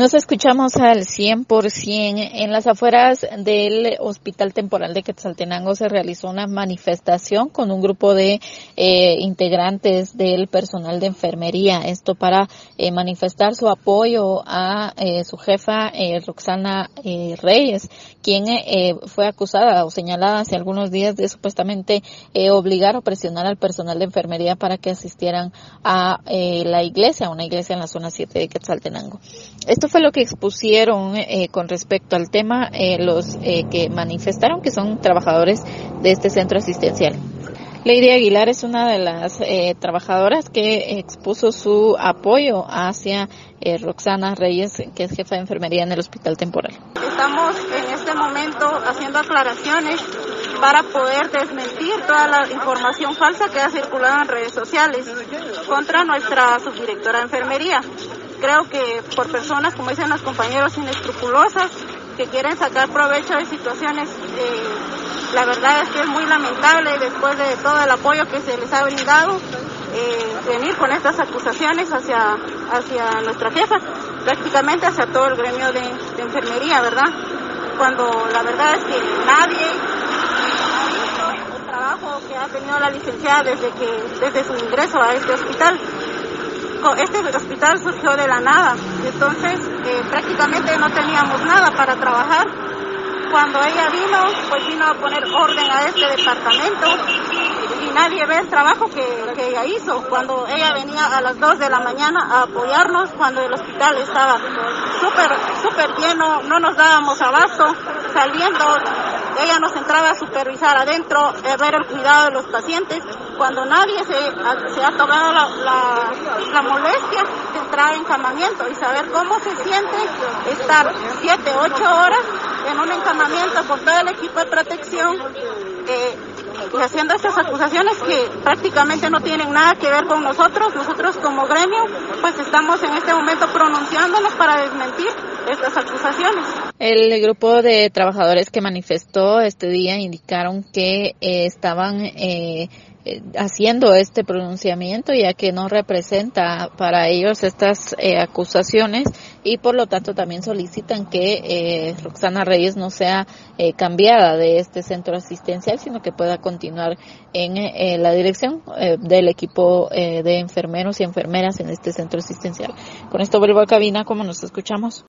Nos escuchamos al 100%. En las afueras del Hospital Temporal de Quetzaltenango se realizó una manifestación con un grupo de eh, integrantes del personal de enfermería. Esto para eh, manifestar su apoyo a eh, su jefa eh, Roxana eh, Reyes, quien eh, fue acusada o señalada hace algunos días de supuestamente obligar o presionar al personal de enfermería para que asistieran a la iglesia, una iglesia en la zona 7 de Quetzaltenango. Esto fue lo que expusieron eh, con respecto al tema eh, los eh, que manifestaron que son trabajadores de este centro asistencial. Lady Aguilar es una de las trabajadoras que expuso su apoyo hacia Roxana Reyes, que es jefa de enfermería en el hospital temporal. Estamos en este momento haciendo aclaraciones para poder desmentir toda la información falsa que ha circulado en redes sociales contra nuestra subdirectora de enfermería creo que por personas, como dicen los compañeros, inescrupulosas, que quieren sacar provecho de situaciones, eh, la verdad es que es muy lamentable después de todo el apoyo que se les ha brindado, eh, venir con estas acusaciones hacia, hacia nuestra jefa, prácticamente hacia todo el gremio de, de enfermería, ¿verdad? Cuando la verdad es que nadie ha visto el trabajo que ha tenido la licenciada desde que desde su ingreso a este hospital este hospital surgió de la nada, entonces eh, prácticamente no teníamos nada para trabajar. Cuando ella vino, pues vino a poner orden a este departamento y nadie ve el trabajo que, que ella hizo. Cuando ella venía a las 2 de la mañana a apoyarnos, cuando el hospital estaba súper, súper lleno, no nos dábamos abasto, saliendo ella nos entraba a supervisar adentro, a ver el cuidado de los pacientes, cuando nadie se, ha tomado la, molestia de entrar en encamamiento y saber cómo se siente estar 7, 8 horas en un encamamiento con todo el equipo de protección. Eh, haciendo estas acusaciones que prácticamente no tienen nada que ver con nosotros, nosotros como gremio, pues estamos en este momento pronunciándonos para desmentir estas acusaciones. El grupo de trabajadores que manifestó este día indicaron que eh, estaban eh, haciendo este pronunciamiento ya que no representa para ellos estas eh, acusaciones y por lo tanto también solicitan que eh, Roxana Reyes no sea eh, cambiada de este centro asistencial sino que pueda continuar en eh, la dirección del equipo de enfermeros y enfermeras en este centro asistencial. Con esto vuelvo a cabina como nos escuchamos.